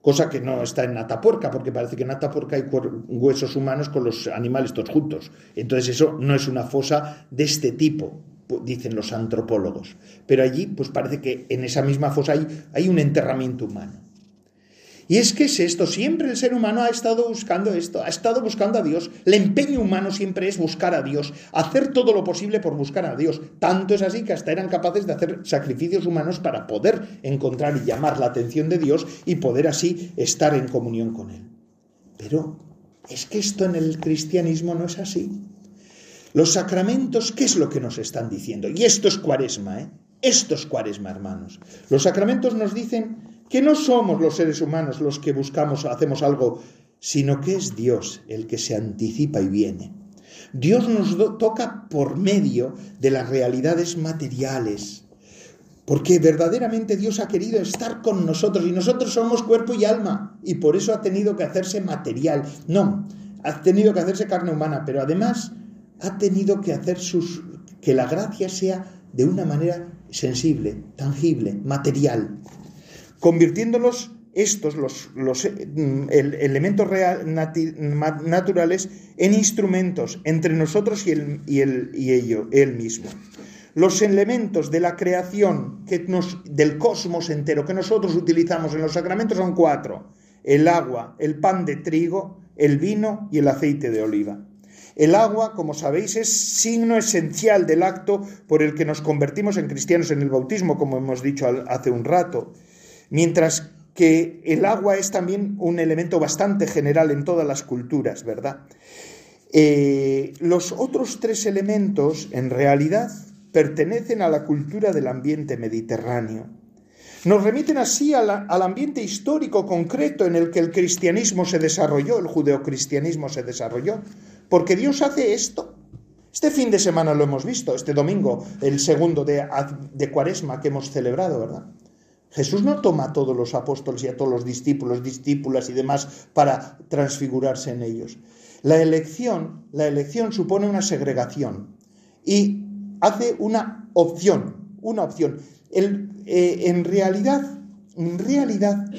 cosa que no está en Atapuerca, porque parece que en Atapuerca hay huesos humanos con los animales todos juntos. Entonces eso no es una fosa de este tipo, dicen los antropólogos. Pero allí, pues parece que en esa misma fosa hay, hay un enterramiento humano. Y es que es esto, siempre el ser humano ha estado buscando esto, ha estado buscando a Dios. El empeño humano siempre es buscar a Dios, hacer todo lo posible por buscar a Dios. Tanto es así que hasta eran capaces de hacer sacrificios humanos para poder encontrar y llamar la atención de Dios y poder así estar en comunión con Él. Pero es que esto en el cristianismo no es así. Los sacramentos, ¿qué es lo que nos están diciendo? Y esto es cuaresma, ¿eh? Esto es cuaresma, hermanos. Los sacramentos nos dicen que no somos los seres humanos los que buscamos hacemos algo, sino que es Dios el que se anticipa y viene. Dios nos toca por medio de las realidades materiales, porque verdaderamente Dios ha querido estar con nosotros y nosotros somos cuerpo y alma, y por eso ha tenido que hacerse material. No, ha tenido que hacerse carne humana, pero además ha tenido que hacer sus, que la gracia sea de una manera sensible, tangible, material convirtiéndolos estos, los, los mm, elementos naturales, en instrumentos entre nosotros y, el, y, el, y ello, él mismo. Los elementos de la creación que nos, del cosmos entero que nosotros utilizamos en los sacramentos son cuatro. El agua, el pan de trigo, el vino y el aceite de oliva. El agua, como sabéis, es signo esencial del acto por el que nos convertimos en cristianos en el bautismo, como hemos dicho hace un rato mientras que el agua es también un elemento bastante general en todas las culturas, ¿verdad? Eh, los otros tres elementos, en realidad, pertenecen a la cultura del ambiente mediterráneo. Nos remiten así al ambiente histórico concreto en el que el cristianismo se desarrolló, el judeocristianismo se desarrolló, porque Dios hace esto. Este fin de semana lo hemos visto, este domingo, el segundo de, de Cuaresma que hemos celebrado, ¿verdad? Jesús no toma a todos los apóstoles y a todos los discípulos, discípulas y demás para transfigurarse en ellos. La elección, la elección supone una segregación y hace una opción, una opción. Eh, en realidad, en realidad,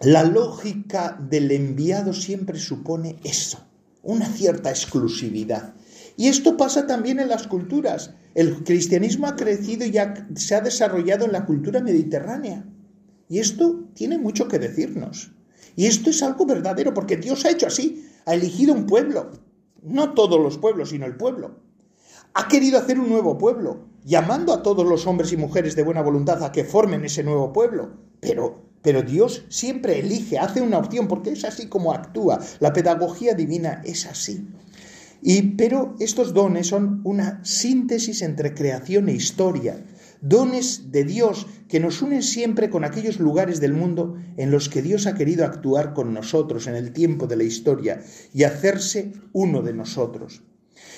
la lógica del enviado siempre supone eso, una cierta exclusividad. Y esto pasa también en las culturas. El cristianismo ha crecido y se ha desarrollado en la cultura mediterránea. Y esto tiene mucho que decirnos. Y esto es algo verdadero, porque Dios ha hecho así, ha elegido un pueblo, no todos los pueblos, sino el pueblo. Ha querido hacer un nuevo pueblo, llamando a todos los hombres y mujeres de buena voluntad a que formen ese nuevo pueblo. Pero, pero Dios siempre elige, hace una opción, porque es así como actúa. La pedagogía divina es así. Y, pero estos dones son una síntesis entre creación e historia, dones de Dios que nos unen siempre con aquellos lugares del mundo en los que Dios ha querido actuar con nosotros en el tiempo de la historia y hacerse uno de nosotros.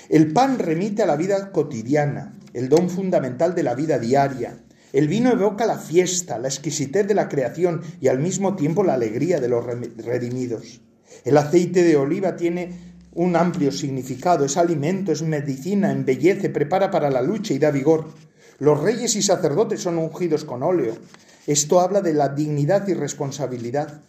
El pan remite a la vida cotidiana, el don fundamental de la vida diaria. El vino evoca la fiesta, la exquisitez de la creación y al mismo tiempo la alegría de los redimidos. El aceite de oliva tiene un amplio significado, es alimento, es medicina, embellece, prepara para la lucha y da vigor. Los reyes y sacerdotes son ungidos con óleo. Esto habla de la dignidad y responsabilidad.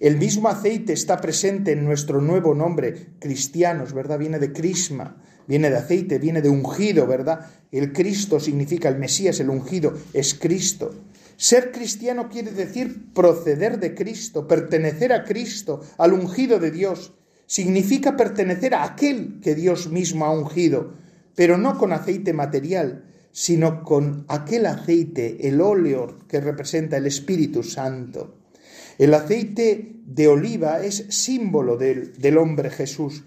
El mismo aceite está presente en nuestro nuevo nombre, cristianos, ¿verdad? Viene de crisma, viene de aceite, viene de ungido, ¿verdad? El Cristo significa el Mesías, el ungido es Cristo. Ser cristiano quiere decir proceder de Cristo, pertenecer a Cristo, al ungido de Dios. Significa pertenecer a aquel que Dios mismo ha ungido, pero no con aceite material, sino con aquel aceite, el óleo que representa el Espíritu Santo. El aceite de oliva es símbolo del, hombre Jesús,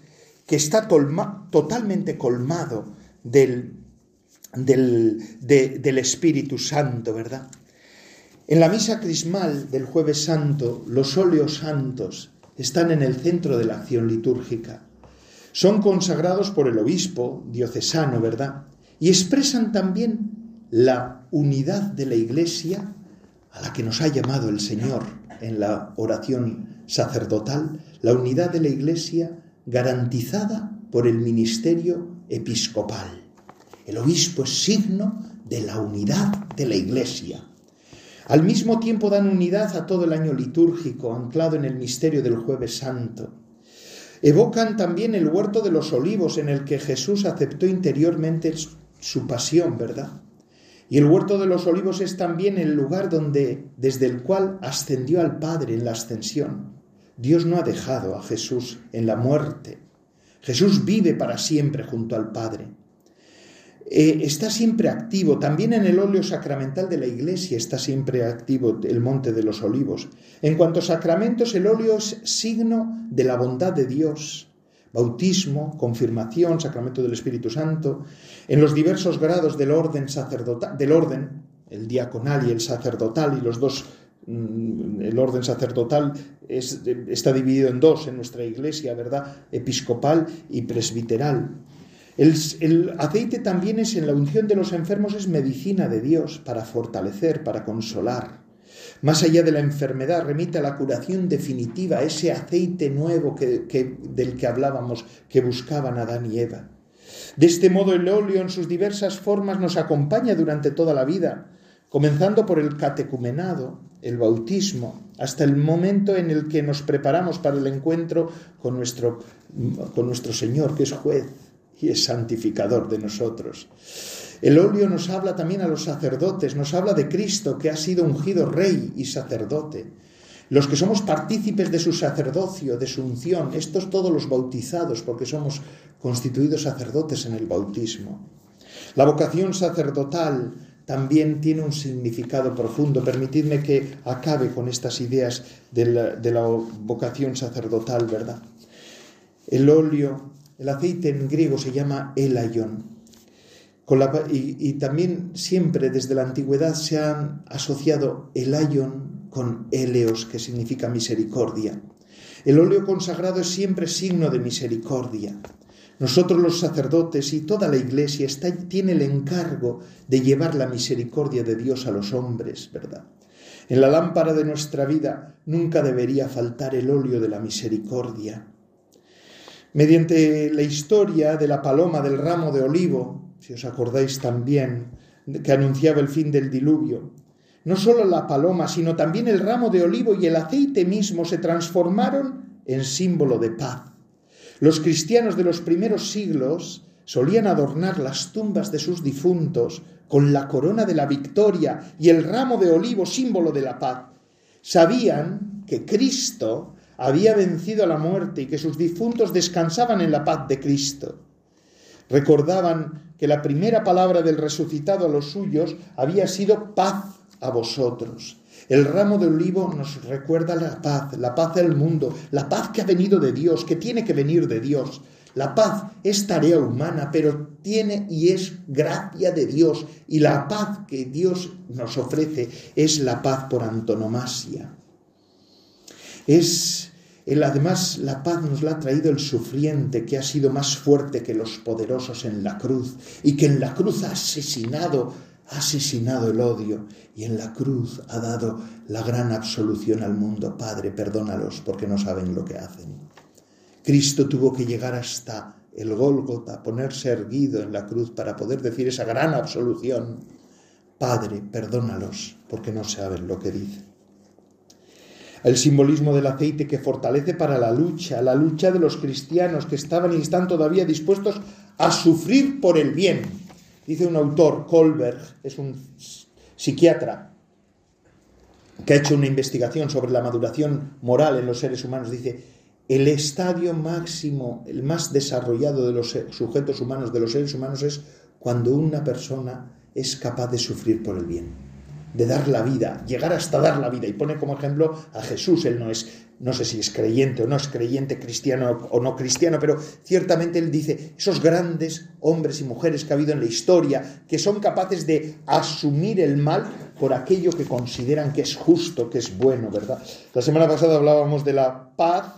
que está totalmente colmado del, del Espíritu Santo, ¿verdad? En la misa crismal del jueves santo, los óleos santos están en el centro de la acción litúrgica. Son consagrados por el obispo diocesano, ¿verdad? Y expresan también la unidad de la Iglesia a la que nos ha llamado el Señor en la oración sacerdotal, la unidad de la Iglesia garantizada por el ministerio episcopal. El obispo es signo de la unidad de la Iglesia. Al mismo tiempo dan unidad a todo el año litúrgico, anclado en el misterio del jueves santo. Evocan también el huerto de los olivos en el que Jesús aceptó interiormente su pasión, ¿verdad? Y el huerto de los olivos es también el lugar donde, desde el cual ascendió al Padre en la ascensión. Dios no ha dejado a Jesús en la muerte. Jesús vive para siempre junto al Padre. Eh, está siempre activo. También en el óleo sacramental de la Iglesia está siempre activo el monte de los olivos. En cuanto a sacramentos, el óleo es signo de la bondad de Dios. Bautismo, confirmación, sacramento del Espíritu Santo. En los diversos grados del orden sacerdotal, del orden, el diaconal y el sacerdotal, y los dos mm, el orden sacerdotal está dividido en dos en nuestra iglesia, ¿verdad? Episcopal y presbiteral. El, aceite también es en la unción de los enfermos, es medicina de Dios para fortalecer, para consolar. Más allá de la enfermedad, remite a la curación definitiva, ese aceite nuevo del que hablábamos, que buscaban Adán y Eva. De este modo el óleo en sus diversas formas nos acompaña durante toda la vida, comenzando por el catecumenado, el bautismo, hasta el momento en el que nos preparamos para el encuentro con nuestro, con nuestro Señor, que es juez y es santificador de nosotros. El óleo nos habla también a los sacerdotes, nos habla de Cristo que ha sido ungido rey y sacerdote. Los que somos partícipes de su sacerdocio, de su unción, estos todos los bautizados, porque somos constituidos sacerdotes en el bautismo. La vocación sacerdotal también tiene un significado profundo. Permitidme que acabe con estas ideas de la, de la vocación sacerdotal, ¿verdad? El óleo el aceite en griego se llama elaion. y, también siempre desde la antigüedad se han asociado elaion con eleos, que significa misericordia. El óleo consagrado es siempre signo de misericordia. Nosotros los sacerdotes y toda la iglesia está, tiene el encargo de llevar la misericordia de Dios a los hombres, ¿verdad? En la lámpara de nuestra vida nunca debería faltar el óleo de la misericordia mediante la historia de la paloma del ramo de olivo, si os acordáis también, que anunciaba el fin del diluvio. No solo la paloma, sino también el ramo de olivo y el aceite mismo se transformaron en símbolo de paz. Los cristianos de los primeros siglos solían adornar las tumbas de sus difuntos con la corona de la victoria y el ramo de olivo símbolo de la paz. Sabían que Cristo había vencido a la muerte y que sus difuntos descansaban en la paz de Cristo. Recordaban que la primera palabra del resucitado a los suyos había sido paz a vosotros. El ramo de olivo nos recuerda la paz, la paz del mundo, la paz que ha venido de Dios, que tiene que venir de Dios. La paz es tarea humana, pero tiene y es gracia de Dios. Y la paz que Dios nos ofrece es la paz por antonomasia. Es además, la paz nos la ha traído el sufriente, que ha sido más fuerte que los poderosos en la cruz, y que en la cruz ha asesinado, ha asesinado el odio, y en la cruz ha dado la gran absolución al mundo. Padre, perdónalos porque no saben lo que hacen. Cristo tuvo que llegar hasta el Gólgota, ponerse erguido en la cruz para poder decir esa gran absolución. Padre, perdónalos porque no saben lo que dicen. El simbolismo del aceite que fortalece para la lucha, la lucha de los cristianos que estaban y están todavía dispuestos a sufrir por el bien. Dice un autor, Kohlberg, es un psiquiatra, que ha hecho una investigación sobre la maduración moral en los seres humanos. Dice, el estadio máximo, el más desarrollado de los sujetos humanos, de los seres humanos, es cuando una persona es capaz de sufrir por el bien de dar la vida, llegar hasta dar la vida. Y pone como ejemplo a Jesús. Él no es, no sé si es creyente o no es creyente, cristiano o no cristiano, pero ciertamente él dice, esos grandes hombres y mujeres que ha habido en la historia, que son capaces de asumir el mal por aquello que consideran que es justo, que es bueno, ¿verdad? La semana pasada hablábamos de la paz.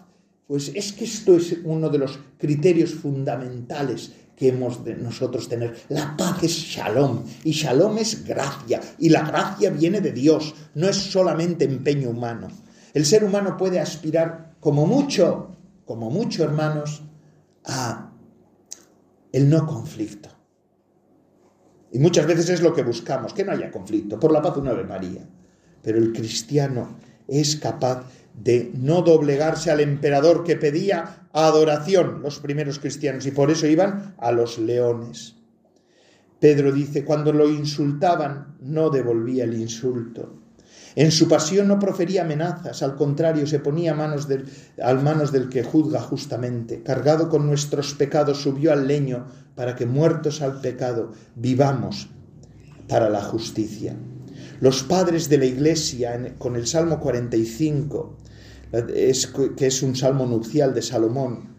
Pues es que esto es uno de los criterios fundamentales que hemos de nosotros tener. La paz es shalom y shalom es gracia y la gracia viene de Dios, no es solamente empeño humano. El ser humano puede aspirar como mucho, como mucho hermanos, a el no conflicto. Y muchas veces es lo que buscamos, que no haya conflicto, por la paz una Ave María. Pero el cristiano es capaz de no doblegarse al emperador que pedía adoración los primeros cristianos y por eso iban a los leones. Pedro dice, cuando lo insultaban, no devolvía el insulto. En su pasión no profería amenazas, al contrario, se ponía manos del, manos del que juzga justamente. Cargado con nuestros pecados, subió al leño para que, muertos al pecado, vivamos para la justicia. Los padres de la Iglesia, con el Salmo 45, es, que es un salmo nupcial de Salomón,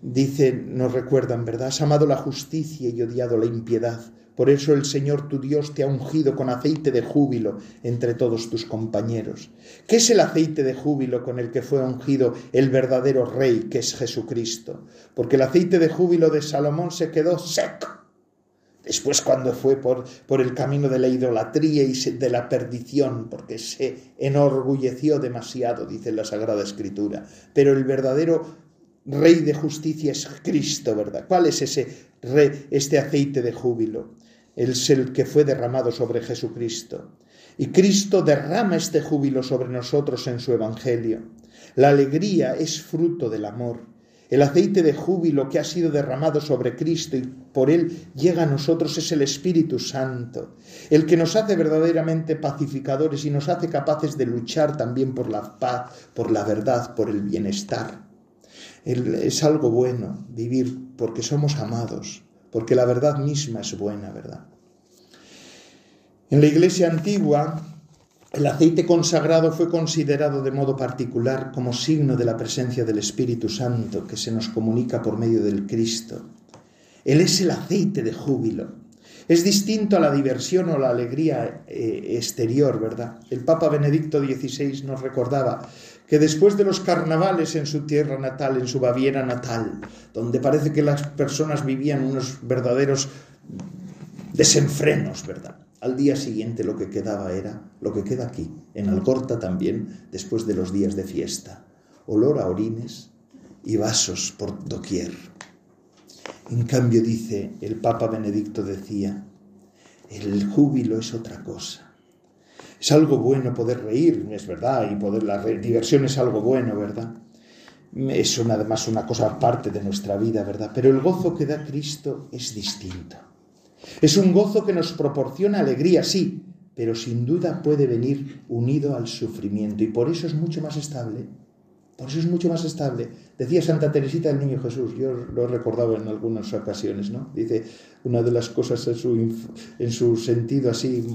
dice, nos recuerdan, ¿verdad? Has amado la justicia y odiado la impiedad. Por eso el Señor tu Dios te ha ungido con aceite de júbilo entre todos tus compañeros. ¿Qué es el aceite de júbilo con el que fue ungido el verdadero Rey, que es Jesucristo? Porque el aceite de júbilo de Salomón se quedó seco Después cuando fue por, por el camino de la idolatría y de la perdición, porque se enorgulleció demasiado, dice la Sagrada Escritura. Pero el verdadero Rey de justicia es Cristo, ¿verdad? ¿Cuál es ese rey, este aceite de júbilo? Es el que fue derramado sobre Jesucristo. Y Cristo derrama este júbilo sobre nosotros en su Evangelio. La alegría es fruto del amor. El aceite de júbilo que ha sido derramado sobre Cristo y por él llega a nosotros es el Espíritu Santo, el que nos hace verdaderamente pacificadores y nos hace capaces de luchar también por la paz, por la verdad, por el bienestar. es algo bueno vivir porque somos amados, porque la verdad misma es buena, ¿verdad? En la iglesia antigua el aceite consagrado fue considerado de modo particular como signo de la presencia del Espíritu Santo que se nos comunica por medio del Cristo. Él es el aceite de júbilo. Es distinto a la diversión o la alegría eh, exterior, ¿verdad? El Papa Benedicto XVI nos recordaba que después de los carnavales en su tierra natal, en su Baviera natal, donde parece que las personas vivían unos verdaderos desenfrenos, ¿verdad? Al día siguiente lo que quedaba era lo que queda aquí, en Alcorta también, después de los días de fiesta. Olor a orines y vasos por doquier. En cambio dice, el Papa Benedicto decía, el júbilo es otra cosa. Es algo bueno poder reír, es verdad, y poder la diversión es algo bueno, ¿verdad? Es una, además una cosa aparte de nuestra vida, ¿verdad? Pero el gozo que da Cristo es distinto. Es un gozo que nos proporciona alegría, sí, pero sin duda puede venir unido al sufrimiento y por eso es mucho más estable. Por eso es mucho más estable. Decía Santa Teresita del Niño Jesús, yo lo he recordado en algunas ocasiones, ¿no? Dice, una de las cosas en su, en su sentido así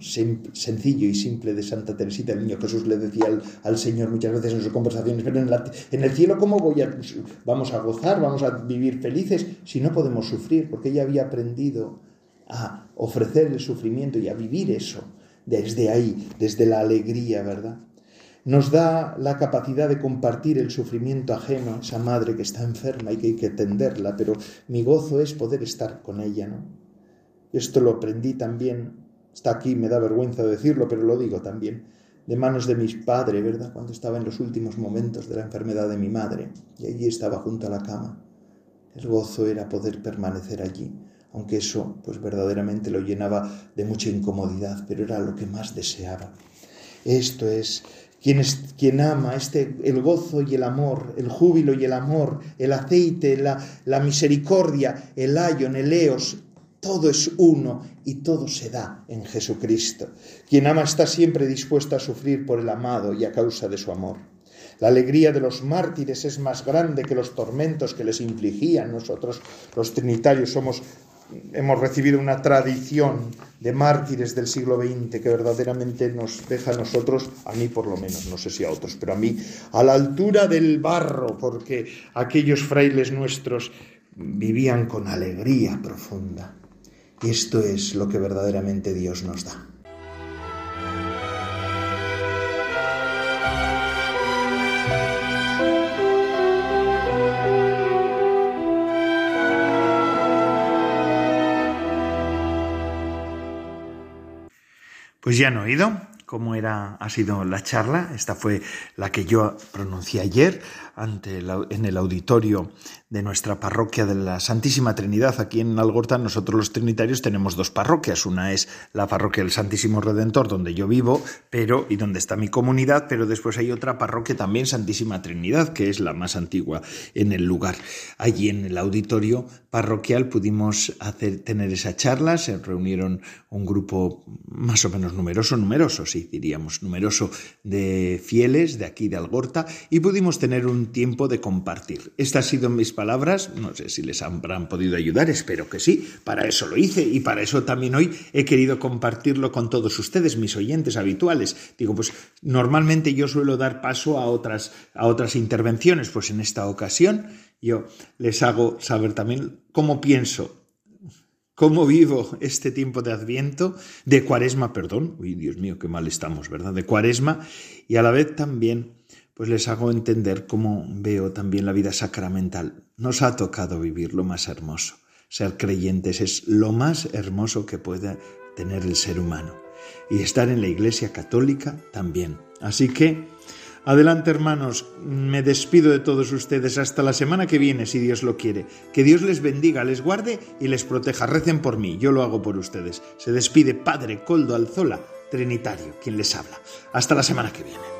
sencillo y simple de Santa Teresita del Niño Jesús le decía al, Señor muchas veces en sus conversaciones, pero en, en, el cielo ¿cómo voy a, vamos a gozar, vamos a vivir felices si no podemos sufrir? Porque ella había aprendido a ofrecer el sufrimiento y a vivir eso desde ahí, desde la alegría, ¿verdad? Nos da la capacidad de compartir el sufrimiento ajeno esa madre que está enferma y que hay que atenderla, pero mi gozo es poder estar con ella, ¿no? Esto lo aprendí también, está aquí, me da vergüenza decirlo, pero lo digo también, de manos de mi padre, ¿verdad? Cuando estaba en los últimos momentos de la enfermedad de mi madre y allí estaba junto a la cama. El gozo era poder permanecer allí, aunque eso pues verdaderamente lo llenaba de mucha incomodidad, pero era lo que más deseaba. Esto es Quien, ama este, el gozo y el amor, el júbilo y el amor, el aceite, la, la misericordia, el ayon, el eos, todo es uno y todo se da en Jesucristo. Quien ama está siempre dispuesto a sufrir por el amado y a causa de su amor. La alegría de los mártires es más grande que los tormentos que les infligían. Nosotros, los trinitarios, somos hemos recibido una tradición de mártires del siglo XX que verdaderamente nos deja a nosotros, a mí por lo menos, no sé si a otros, pero a mí, a la altura del barro, porque aquellos frailes nuestros vivían con alegría profunda. Y esto es lo que verdaderamente Dios nos da. Pues ya han oído cómo era, ha sido la charla. Esta fue la que yo pronuncié ayer ante en el auditorio de nuestra parroquia de la Santísima Trinidad. Aquí en Algorta nosotros los trinitarios tenemos dos parroquias. Una es la parroquia del Santísimo Redentor, donde yo vivo, pero y donde está mi comunidad, pero después hay otra parroquia también Santísima Trinidad, que es la más antigua en el lugar. Allí en el auditorio parroquial pudimos hacer, tener esa charla, se reunieron un grupo más o menos numeroso, numeroso, sí, diríamos, numeroso de fieles de aquí de Algorta, y pudimos tener un tiempo de compartir. Estas han sido mis palabras, no sé si les habrán podido ayudar, espero que sí, para eso lo hice y para eso también hoy he querido compartirlo con todos ustedes, mis oyentes habituales. Digo, pues normalmente yo suelo dar paso a otras, a otras intervenciones, pues en esta ocasión yo les hago saber también cómo pienso, cómo vivo este tiempo de Adviento, de Cuaresma, perdón, uy, Dios mío, qué mal estamos, ¿verdad? De Cuaresma y a la vez también pues les hago entender cómo veo también la vida sacramental. Nos ha tocado vivir lo más hermoso. Ser creyentes es lo más hermoso que puede tener el ser humano. Y estar en la Iglesia Católica también. Así que, adelante hermanos, me despido de todos ustedes hasta la semana que viene, si Dios lo quiere. Que Dios les bendiga, les guarde y les proteja. Recen por mí, yo lo hago por ustedes. Se despide Padre Coldo Alzola, Trinitario, quien les habla. Hasta la semana que viene.